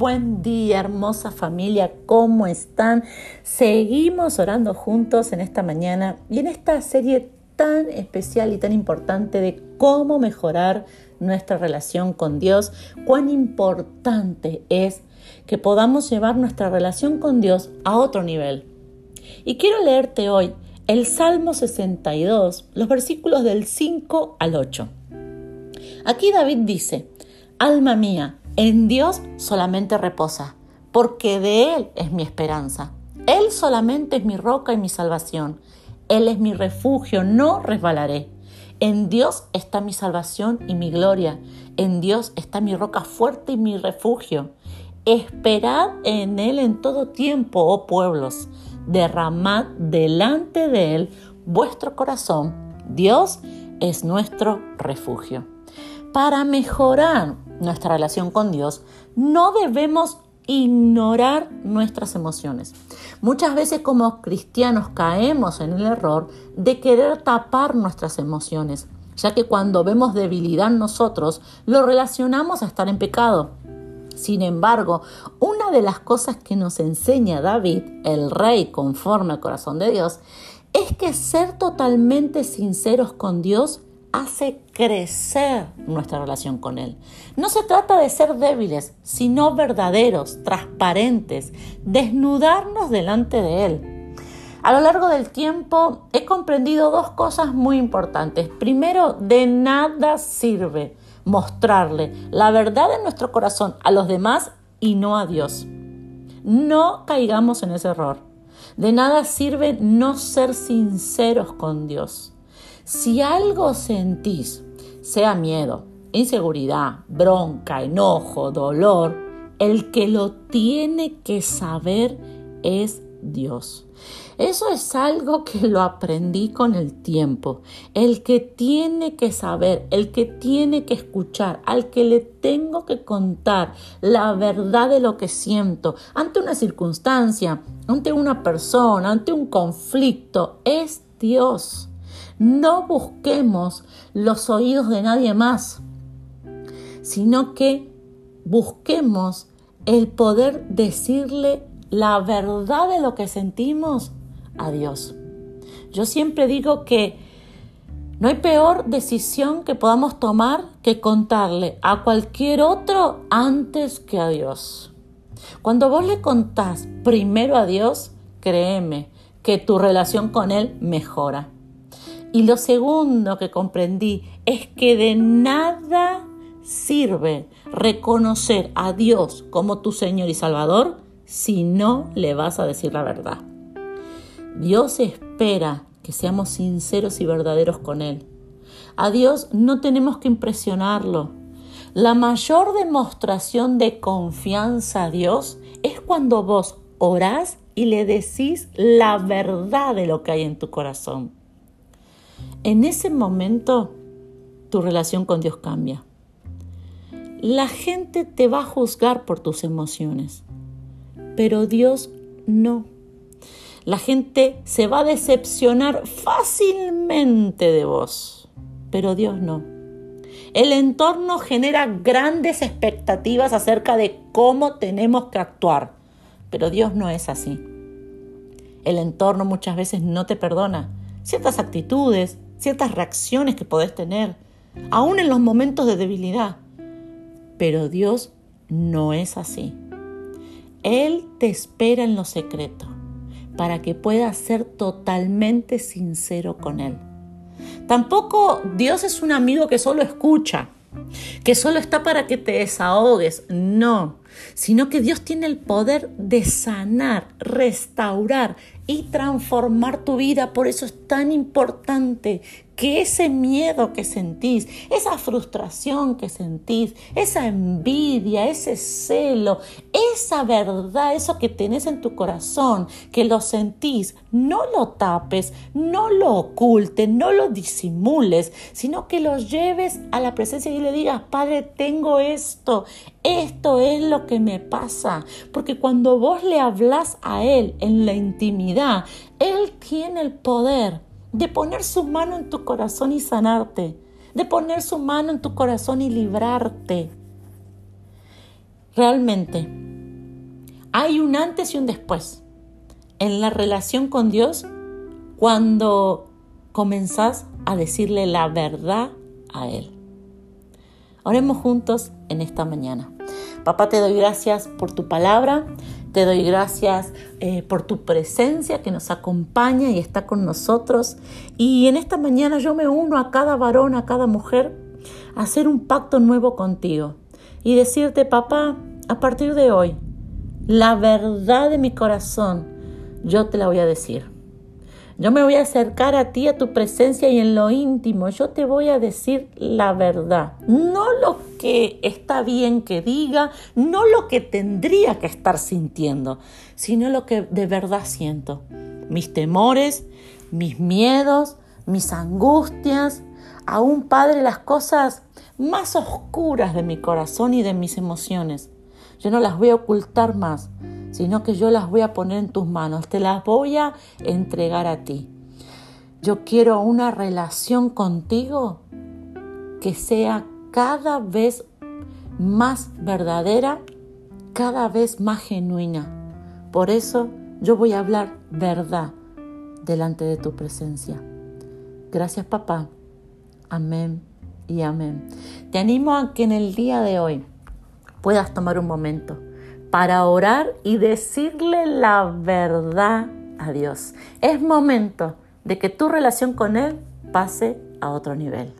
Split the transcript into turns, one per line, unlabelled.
buen día, hermosa familia, ¿cómo están? Seguimos orando juntos en esta mañana y en esta serie tan especial y tan importante de cómo mejorar nuestra relación con Dios, cuán importante es que podamos llevar nuestra relación con Dios a otro nivel. Y quiero leerte hoy el Salmo 62, los versículos del 5 al 8. Aquí David dice, Alma mía, en Dios solamente reposa, porque de Él es mi esperanza. Él solamente es mi roca y mi salvación. Él es mi refugio, no resbalaré. En Dios está mi salvación y mi gloria. En Dios está mi roca fuerte y mi refugio. Esperad en Él en todo tiempo, oh pueblos. Derramad delante de Él vuestro corazón. Dios es nuestro refugio. Para mejorar nuestra relación con Dios, no debemos ignorar nuestras emociones. Muchas veces como cristianos caemos en el error de querer tapar nuestras emociones, ya que cuando vemos debilidad nosotros, lo relacionamos a estar en pecado. Sin embargo, una de las cosas que nos enseña David, el rey conforme al corazón de Dios, es que ser totalmente sinceros con Dios hace crecer nuestra relación con Él. No se trata de ser débiles, sino verdaderos, transparentes, desnudarnos delante de Él. A lo largo del tiempo he comprendido dos cosas muy importantes. Primero, de nada sirve mostrarle la verdad de nuestro corazón a los demás y no a Dios. No caigamos en ese error. De nada sirve no ser sinceros con Dios. Si algo sentís, sea miedo, inseguridad, bronca, enojo, dolor, el que lo tiene que saber es Dios. Eso es algo que lo aprendí con el tiempo. El que tiene que saber, el que tiene que escuchar, al que le tengo que contar la verdad de lo que siento ante una circunstancia, ante una persona, ante un conflicto, es Dios. No busquemos los oídos de nadie más, sino que busquemos el poder decirle la verdad de lo que sentimos a Dios. Yo siempre digo que no hay peor decisión que podamos tomar que contarle a cualquier otro antes que a Dios. Cuando vos le contás primero a Dios, créeme que tu relación con Él mejora. Y lo segundo que comprendí es que de nada sirve reconocer a Dios como tu Señor y Salvador si no le vas a decir la verdad. Dios espera que seamos sinceros y verdaderos con Él. A Dios no tenemos que impresionarlo. La mayor demostración de confianza a Dios es cuando vos orás y le decís la verdad de lo que hay en tu corazón. En ese momento tu relación con Dios cambia. La gente te va a juzgar por tus emociones, pero Dios no. La gente se va a decepcionar fácilmente de vos, pero Dios no. El entorno genera grandes expectativas acerca de cómo tenemos que actuar, pero Dios no es así. El entorno muchas veces no te perdona ciertas actitudes, ciertas reacciones que podés tener, aún en los momentos de debilidad. Pero Dios no es así. Él te espera en lo secreto para que puedas ser totalmente sincero con Él. Tampoco Dios es un amigo que solo escucha, que solo está para que te desahogues. No, sino que Dios tiene el poder de sanar, restaurar y transformar tu vida. Por eso es tan importante que ese miedo que sentís, esa frustración que sentís, esa envidia, ese celo, esa verdad, eso que tenés en tu corazón, que lo sentís, no lo tapes, no lo ocultes, no lo disimules, sino que lo lleves a la presencia y le digas, Padre, tengo esto, esto es lo que me pasa. Porque cuando vos le hablas a Él en la intimidad, Él tiene el poder de poner su mano en tu corazón y sanarte, de poner su mano en tu corazón y librarte. Realmente, Hay un antes y un después en la relación con Dios cuando comenzás a decirle la verdad a Él. Oremos juntos en esta mañana. Papá, te doy gracias por tu palabra, te doy gracias eh, por tu presencia que nos acompaña y está con nosotros. Y en esta mañana yo me uno a cada varón, a cada mujer, a hacer un pacto nuevo contigo y decirte, papá, a partir de hoy, la verdad de mi corazón, yo te la voy a decir. Yo me voy a acercar a ti, a tu presencia y en lo íntimo. Yo te voy a decir la verdad. No lo que está bien que diga, no lo que tendría que estar sintiendo, sino lo que de verdad siento. Mis temores, mis miedos, mis angustias, aún Padre, las cosas más oscuras de mi corazón y de mis emociones. Yo no las voy a ocultar más sino que yo las voy a poner en tus manos, te las voy a entregar a ti. Yo quiero una relación contigo que sea cada vez más verdadera, cada vez más genuina. Por eso yo voy a hablar verdad delante de tu presencia. Gracias papá. Amén y amén. Te animo a que en el día de hoy puedas tomar un momento para orar y decirle la verdad a Dios. Es momento de que tu relación con Él pase a otro nivel.